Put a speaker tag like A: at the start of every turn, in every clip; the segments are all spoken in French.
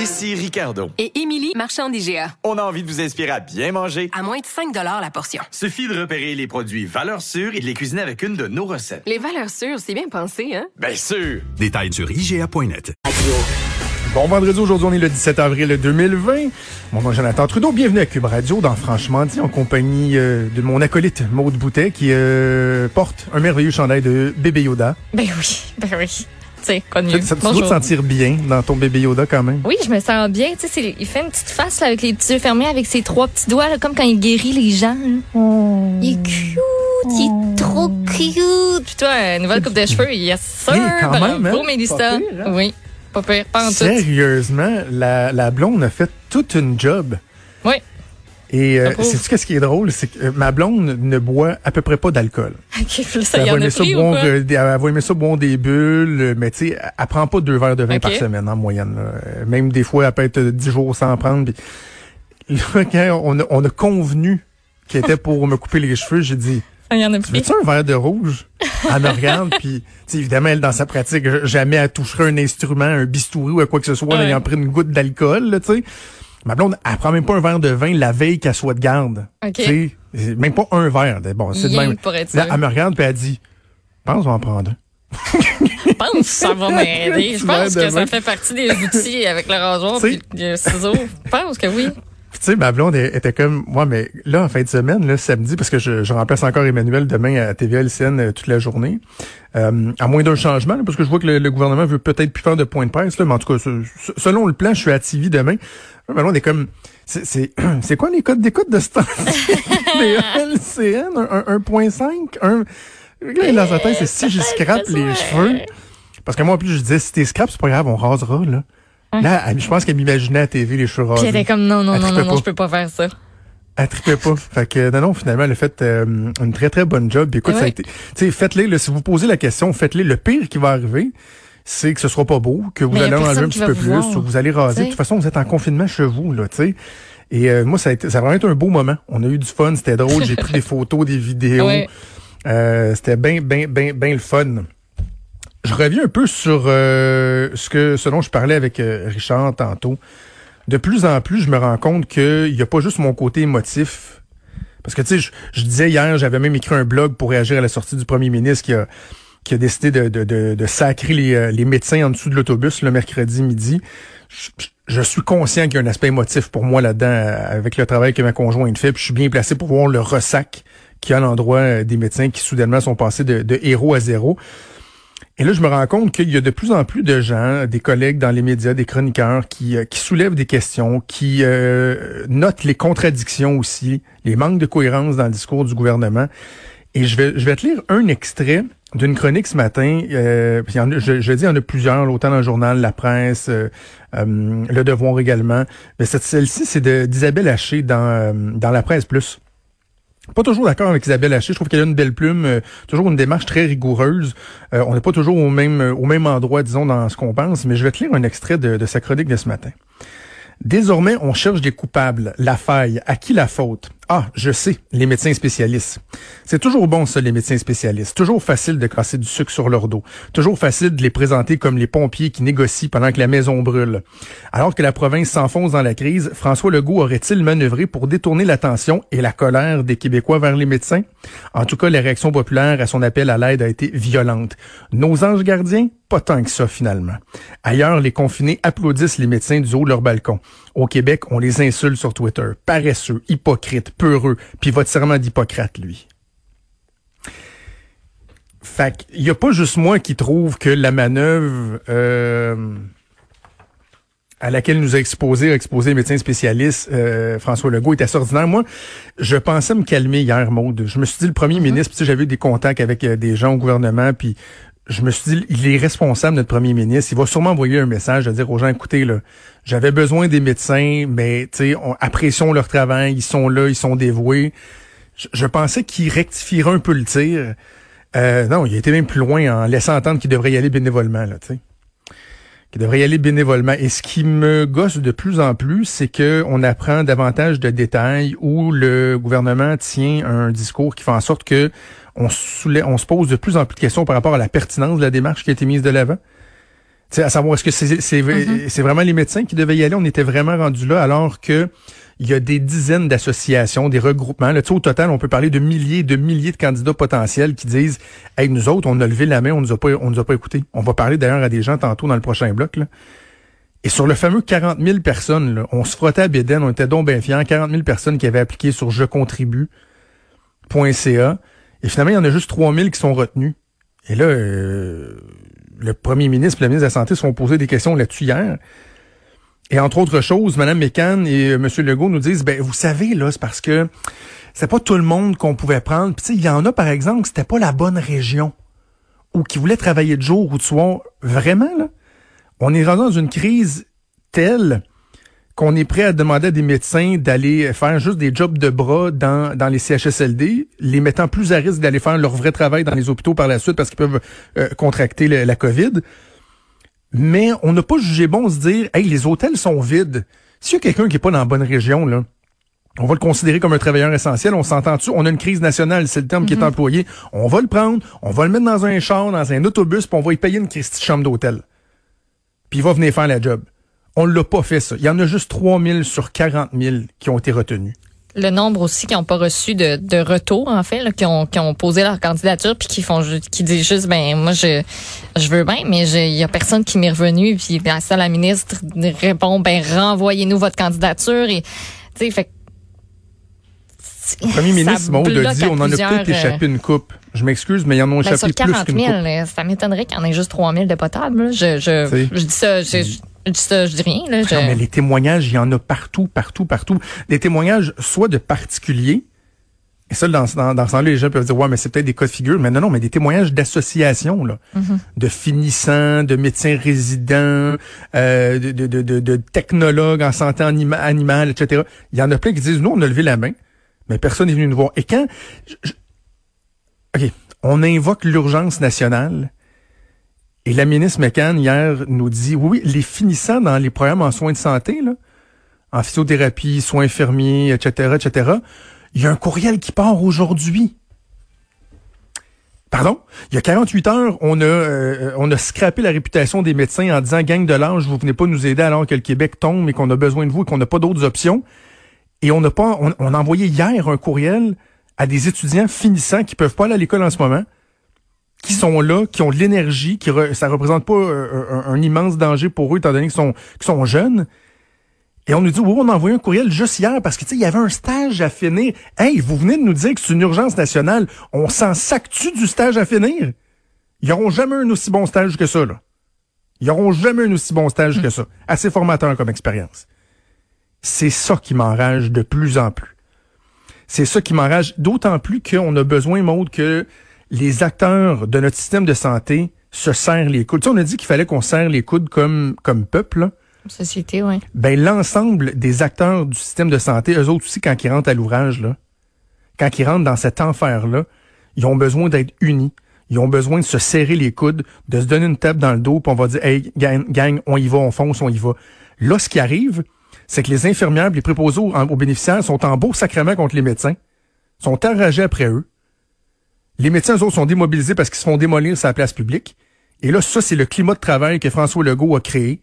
A: Ici Ricardo.
B: Et Émilie, marchand d'IGA.
A: On a envie de vous inspirer à bien manger.
B: À moins de 5 la portion.
A: Suffit de repérer les produits valeurs sûres et de les cuisiner avec une de nos recettes.
B: Les valeurs sûres, c'est bien pensé, hein?
A: Bien sûr!
C: Détails sur IGA.net.
D: Bon vendredi, aujourd'hui on est le 17 avril 2020. Mon nom est Jonathan Trudeau, bienvenue à Cube Radio dans Franchement dit en compagnie euh, de mon acolyte Maude Boutet qui euh, porte un merveilleux chandail de bébé Yoda.
E: Ben oui, ben oui. Sais, connu.
D: Ça, ça tu dois te sentir bien dans ton bébé Yoda quand même.
E: Oui, je me sens bien. Tu sais, il fait une petite face là, avec les petits yeux fermés, avec ses trois petits doigts, là, comme quand il guérit les gens. là. Il est cute, il est trop cute. Puis toi, une nouvelle coupe de cheveux, yes sir.
D: Hey, quand même,
E: Bravo,
D: hein?
E: Mélissa.
D: Pas pire, hein?
E: Oui, pas pire, pas en tout.
D: Sérieusement, la, la blonde a fait toute une job.
E: Oui.
D: Et euh,
E: J'approuve.
D: sais-tu qu'est-ce qui est drôle? C'est que euh, ma blonde ne boit à peu près pas d'alcool.
E: OK, puis là, ça
D: Elle va aimer ça euh, des- elle va aimer ça boire des bulles, euh, mais tu sais, elle prend pas deux verres de vin par semaine en moyenne. là. Euh, Même des fois, elle peut être euh, dix jours sans prendre. Puis là, quand on a, on a convenu qu'elle était pour me couper les cheveux, j'ai dit,
E: Ça y en a
D: tu veux-tu un verre de rouge? Elle me regarde, puis évidemment, elle, dans sa pratique, jamais elle toucherait un instrument, un bistouri ou à quoi que ce soit, en ayant pris une goutte d'alcool, tu sais. Ma blonde, elle prend même pas un verre de vin la veille qu'elle soit de garde.
E: OK.
D: Tu sais, c'est même pas un verre. Bon, c'est de même. Là, elle me regarde, puis elle dit, je pense qu'on va en prendre un.
E: Je pense que ça va m'aider. Je pense que ça fait partie des outils avec le rasoir puis le ciseau. Je pense que oui.
D: Tu sais, ma blonde elle était comme, moi, mais là, en fin de semaine, là, samedi, parce que je, je remplace encore Emmanuel demain à TVA LCN euh, toute la journée, euh, à moins d'un changement, là, parce que je vois que le, le gouvernement veut peut-être plus faire de point de presse, là, mais en tout cas, ce- ce- selon le plan, je suis à TV demain. Là, Ma blonde est comme, c'est, c'est, c'est quoi les codes d'écoute de ce temps Des LCN, un, un, 1.5, un... Là, dans sa tête, c'est si je scrape les cheveux. Parce que moi, en plus, je disais, si t'es scrap, c'est pas grave, on rasera, là. Là, elle- je pense qu'elle m'imaginait à TV les cheveux rasés.
E: Puis elle était comme non, non,
D: Elle
E: non,
D: trippait
E: non, non,
D: pas.
E: je peux pas faire ça.
D: Elle trippait pas. fait que, non, non, finalement, elle a fait euh, une très, très bonne job. Puis écoute, ça a
E: Ouais?
D: été, tu sais, faites-les, là, si vous posez la question, faites-les. Le pire qui va arriver, c'est que ce sera pas beau, que vous
E: Mais y a
D: allez en enlever
E: personne
D: un
E: qui
D: petit
E: va
D: peu
E: vous
D: plus,
E: voir,
D: ou vous allez raser. De toute façon, vous êtes en confinement chez vous, là, tu sais. Et euh, moi, ça a, été, ça a vraiment été un beau moment. On a eu du fun, c'était drôle. J'ai pris des photos, des vidéos.
E: Ouais.
D: Euh, c'était bien, bien, bien, bien le fun. Je reviens un peu sur euh, ce que ce dont je parlais avec euh, Richard tantôt. De plus en plus, je me rends compte qu'il n'y a pas juste mon côté émotif. Parce que tu sais, je, disais hier, j'avais même écrit un blog pour réagir à la sortie du premier ministre qui a qui décidé de, de, sacrer les, euh, les médecins en dessous de l'autobus le mercredi midi. Je, suis conscient qu'il y a un aspect émotif pour moi là-dedans avec le travail que ma conjointe fait. Puis je suis bien placé pour voir le ressac qu'il y a l'endroit des médecins qui soudainement sont passés de héros à zéro. Et là, je me rends compte qu'il y a de plus en plus de gens, des collègues dans les médias, des chroniqueurs, qui, euh, qui soulèvent des questions, qui euh, notent les contradictions aussi, les manques de cohérence dans le discours du gouvernement. Et je vais, je vais te lire un extrait d'une chronique ce matin. Euh, puis en a- je, je dis, il y en a plusieurs, autant dans le journal, la presse, euh, euh, Le Devoir également. Mais cette, celle-ci, c'est d'Isabelle Haché dans, euh, dans la presse plus. Pas toujours d'accord avec Isabelle Haché. Je trouve qu'elle a une belle plume, euh, toujours une démarche très rigoureuse. Euh, on n'est pas toujours au même, euh, au même endroit, disons, dans ce qu'on pense. Mais je vais te lire un extrait de, de sa chronique de ce matin. Désormais, on cherche des coupables. La faille. À qui la faute? Ah, je sais, les médecins spécialistes. C'est toujours bon, ça, les médecins spécialistes. Toujours facile de casser du sucre sur leur dos. Toujours facile de les présenter comme les pompiers qui négocient pendant que la maison brûle. Alors que la province s'enfonce dans la crise, François Legault aurait-il manœuvré pour détourner l'attention et la colère des Québécois vers les médecins? En tout cas, la réaction populaire à son appel à l'aide a été violente. Nos anges gardiens? Pas tant que ça, finalement. Ailleurs, les confinés applaudissent les médecins du haut de leur balcon. Au Québec, on les insulte sur Twitter. Paresseux, hypocrites, peureux, puis votre serment d'Hippocrate, lui. Fait qu'il y a pas juste moi qui trouve que la manœuvre euh, à laquelle nous a exposé, a exposé les médecins spécialistes, euh, François Legault, était assez ordinaire. Moi, je pensais me calmer hier, Maude. Je me suis dit, le premier ministre, puis tu sais, j'avais eu des contacts avec euh, des gens au gouvernement, puis je me suis dit, il est responsable, notre premier ministre. Il va sûrement envoyer un message de dire aux gens, écoutez, là, j'avais besoin des médecins, mais on- apprécions leur travail, ils sont là, ils sont dévoués. Je, je pensais qu'il rectifierait un peu le tir. Euh, non, il a été même plus loin en laissant entendre qu'il devrait y aller bénévolement, là, tu sais. Qu'il devrait y aller bénévolement. Et ce qui me gosse de plus en plus, c'est que on apprend davantage de détails où le gouvernement tient un discours qui fait en sorte que on, se pose de plus en plus de questions par rapport à la pertinence de la démarche qui a été mise de l'avant. sais, à savoir, est-ce que c'est
E: Mm-hmm.
D: c'est vraiment les médecins qui devaient y aller? On était vraiment rendu là, alors que il y a des dizaines d'associations, des regroupements. Là, au total, on peut parler de milliers de milliers de candidats potentiels qui disent Hey, nous autres, on a levé la main, on nous a pas, on nous a pas écoutés. On va parler d'ailleurs à des gens tantôt dans le prochain bloc. Là. Et sur le fameux 40 000 personnes, là, on se frottait à Béden, on était donc bien fiers. 40 000 personnes qui avaient appliqué sur je contribue.ca. Et finalement, il y en a juste 3 000 qui sont retenus. Et là, euh, le premier ministre et le ministre de la Santé se sont posés des questions là-dessus hier. Et entre autres choses, Mme Mécan et euh, M. Legault nous disent, ben vous savez, là, c'est parce que c'est pas tout le monde qu'on pouvait prendre. Puis il y en a, par exemple, c'était pas la bonne région ou qui voulaient travailler de jour ou de soir. Vraiment, là, on est rendu dans une crise telle qu'on est prêt à demander à des médecins d'aller faire juste des jobs de bras dans, dans les CHSLD, les mettant plus à risque d'aller faire leur vrai travail dans les hôpitaux par la suite parce qu'ils peuvent euh, contracter le- la COVID. Mais on n'a pas jugé bon de se dire, hey, les hôtels sont vides. S'il y a quelqu'un qui est pas dans la bonne région, là, on va le considérer comme un travailleur essentiel. On s'entend dessus. On a une crise nationale, c'est le terme qui est employé. On va le prendre, on va le mettre dans un char, dans un autobus, puis on va y payer une Christie chambre d'hôtel. Puis il va venir faire la job. On l'a pas fait, ça. Il y en a juste 3000 sur 40 000 qui ont été retenus.
E: Le nombre aussi qui n'ont pas reçu de, de retour, en fait, là, qui, ont, qui ont posé leur candidature puis qui font qui disent juste ben moi je je veux bien, mais il y a personne qui m'est revenu. Puis ben, ça, la ministre répond ben renvoyez-nous votre candidature et tu sais, fait
D: Le premier ministre Maud a dit on en a peut-être échappé une coupe. Je m'excuse, mais ils en ont
E: Ben, sur
D: échappé plus
E: 40
D: qu'une
E: 000,
D: coupe.
E: là, ça m'étonnerait qu'il y en ait juste 3 000 de potables. là. Je, je,
D: C'est-
E: je dis ça, je, je- je dis ça, je dis rien. Là, je-
D: Non, mais les témoignages, il y en a partout, partout, partout. Des témoignages soit de particuliers, et ça, dans, dans, dans ce temps-là, les gens peuvent dire, ouais, mais c'est peut-être des cas de figure. Mais non, non, mais des témoignages d'associations, là. De finissants, de médecins résidents, euh, de, de, de, de, de technologues en santé anima- animale, etc. Il y en a plein qui disent, nous, on a levé la main, mais personne n'est venu nous voir. Et quand... je- je- OK, on invoque l'urgence nationale, et la ministre McCann, hier, nous dit, oui, les finissants dans les programmes en soins de santé, là, en physiothérapie, soins infirmiers, etc., etc., il y a un courriel qui part aujourd'hui. Pardon? Il y a 48 heures, on a, euh, on a scrappé la réputation des médecins en disant, gang de l'âge, vous venez pas nous aider alors que le Québec tombe et qu'on a besoin de vous et qu'on n'a pas d'autres options. Et on n'a pas, on, on a envoyé hier un courriel à des étudiants finissants qui peuvent pas aller à l'école en ce moment, qui sont là, qui ont l'énergie, qui re- ça représente pas euh, un, immense danger pour eux étant donné qu'ils sont, qu'ils sont jeunes. Et on nous dit, oui, on a envoyé un courriel juste hier parce que, tu sais, il y avait un stage à finir. Hey, vous venez de nous dire que c'est une urgence nationale. On s'en sac-tu du stage à finir? Ils n'auront jamais un aussi bon stage que ça, là. Ils n'auront jamais un aussi bon stage que ça. Assez formateur comme expérience. C'est ça qui m'enrage de plus en plus. C'est ça qui m'enrage d'autant plus qu'on a besoin, Maude, que les acteurs de notre système de santé se serrent les coudes. Tu sais, on a dit qu'il fallait qu'on serre les coudes comme, comme peuple, là
E: Société, oui.
D: ben l'ensemble des acteurs du système de santé, eux autres aussi, quand ils rentrent à l'ouvrage, là, quand ils rentrent dans cet enfer-là, ils ont besoin d'être unis. Ils ont besoin de se serrer les coudes, de se donner une tape dans le dos, puis on va dire Hey, gang, gang, on y va, on fonce, on y va. Là, ce qui arrive, c'est que les infirmières, les préposés aux, aux bénéficiaires sont en beau sacrement contre les médecins, sont enragés après eux. Les médecins, eux autres, sont démobilisés parce qu'ils se font démolir sur la place publique. Et là, ça, c'est le climat de travail que François Legault a créé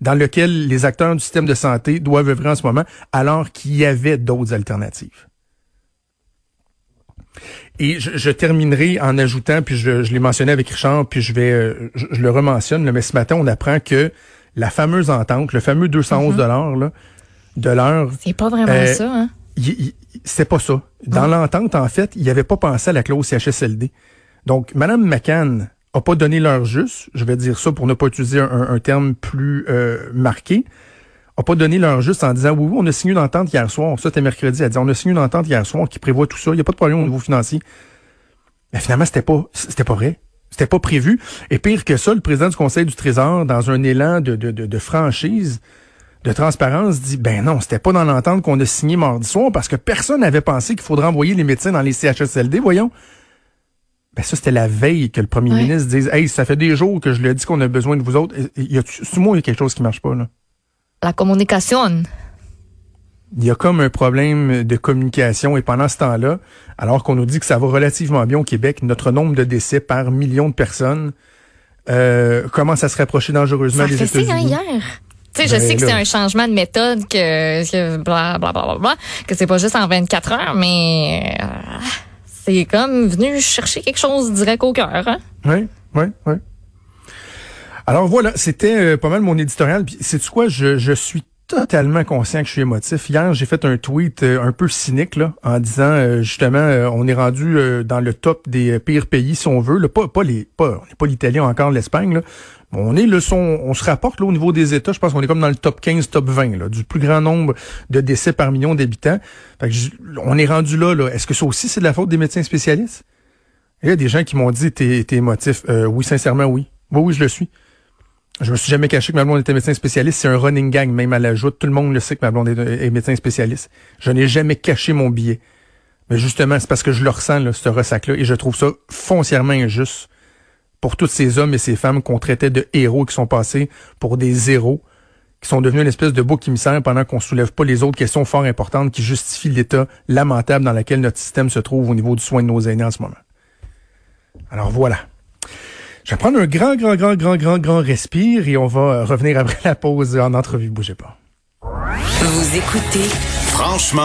D: dans lequel les acteurs du système de santé doivent œuvrer en ce moment, alors qu'il y avait d'autres alternatives. Et je, je terminerai en ajoutant, puis je, je l'ai mentionné avec Richard, puis je vais, euh, je, je le rementionne, mais ce matin, on apprend que la fameuse entente, le fameux 211 dollars là, de l'heure,
E: C'est pas vraiment
D: Euh,
E: ça, hein?
D: C'était pas ça. Dans l'entente, en fait, il n'y avait pas pensé à la clause CHSLD. Donc, Madame McCann a pas donné l'heure juste, je vais dire ça pour ne pas utiliser un, un terme plus euh, marqué, a pas donné l'heure juste en disant oui, oui, on a signé une entente hier soir, ça c'était mercredi, elle dit on a signé une entente hier soir qui prévoit tout ça, il n'y a pas de problème au niveau financier. Mais finalement, c'était pas c'était pas vrai. C'était pas prévu. Et pire que ça, le président du Conseil du Trésor, dans un élan de, de, de, de franchise, de transparence, dit ben non, c'était pas dans l'entente qu'on a signé mardi soir parce que personne n'avait pensé qu'il faudrait envoyer les médecins dans les CHSLD, voyons. Ben ça, c'était la veille que le premier
E: Ouais.
D: ministre dise Hey, ça fait des jours que je le dis qu'on a besoin de vous autres. Il y a, moi, il y a quelque chose qui marche pas, là?
E: La communication.
D: Il y a comme un problème de communication et pendant ce temps-là, alors qu'on nous dit que ça va relativement bien au Québec, notre nombre de décès par million de personnes euh, commence à se rapprocher dangereusement
E: Ça
D: des
E: hein,
D: États-Unis?
E: hier. Tu sais, je
D: Ben
E: sais que c'est un changement de méthode, que, que bla, bla, bla, bla, bla, que c'est pas juste en 24 heures, mais euh, c'est comme venu chercher quelque chose direct au cœur. Hein?
D: Oui, oui, oui. Alors voilà, c'était euh, pas mal mon éditorial. Puis c'est quoi, je, je suis totalement conscient que je suis émotif. Hier, j'ai fait un tweet euh, un peu cynique là, en disant euh, justement, euh, on est rendu dans le top des pires pays si on veut. Là. Pas, pas les, pas, on n'est pas l'Italie encore l'Espagne. On est le son, on se rapporte là, au niveau des États. Je pense qu'on est comme dans le top 15, top 20 là, du plus grand nombre de décès par million d'habitants. Fait que on est rendu là. là. Est-ce que ça aussi c'est de la faute des médecins spécialistes? Il y a des gens qui m'ont dit t'es émotif. Euh, oui, sincèrement, oui. Oui, oui, je le suis. Je me suis jamais caché que ma blonde était médecin spécialiste. C'est un running gang, même à la joute. Tout le monde le sait que ma blonde est, est médecin spécialiste. Je n'ai jamais caché mon billet. Mais justement, c'est parce que je le ressens, là, ce ressac-là, et je trouve ça foncièrement injuste pour tous ces hommes et ces femmes qu'on traitait de héros et qui sont passés pour des zéros, qui sont devenus une espèce de bouc émissaire pendant qu'on soulève pas les autres questions fort importantes qui justifient l'état lamentable dans lequel notre système se trouve au niveau du soin de nos aînés en ce moment. Alors voilà. Je vais prendre un grand, grand, grand, grand, grand, grand respire et on va euh, revenir après la pause en entrevue. Bougez pas.
F: Vous écoutez
A: Franchement.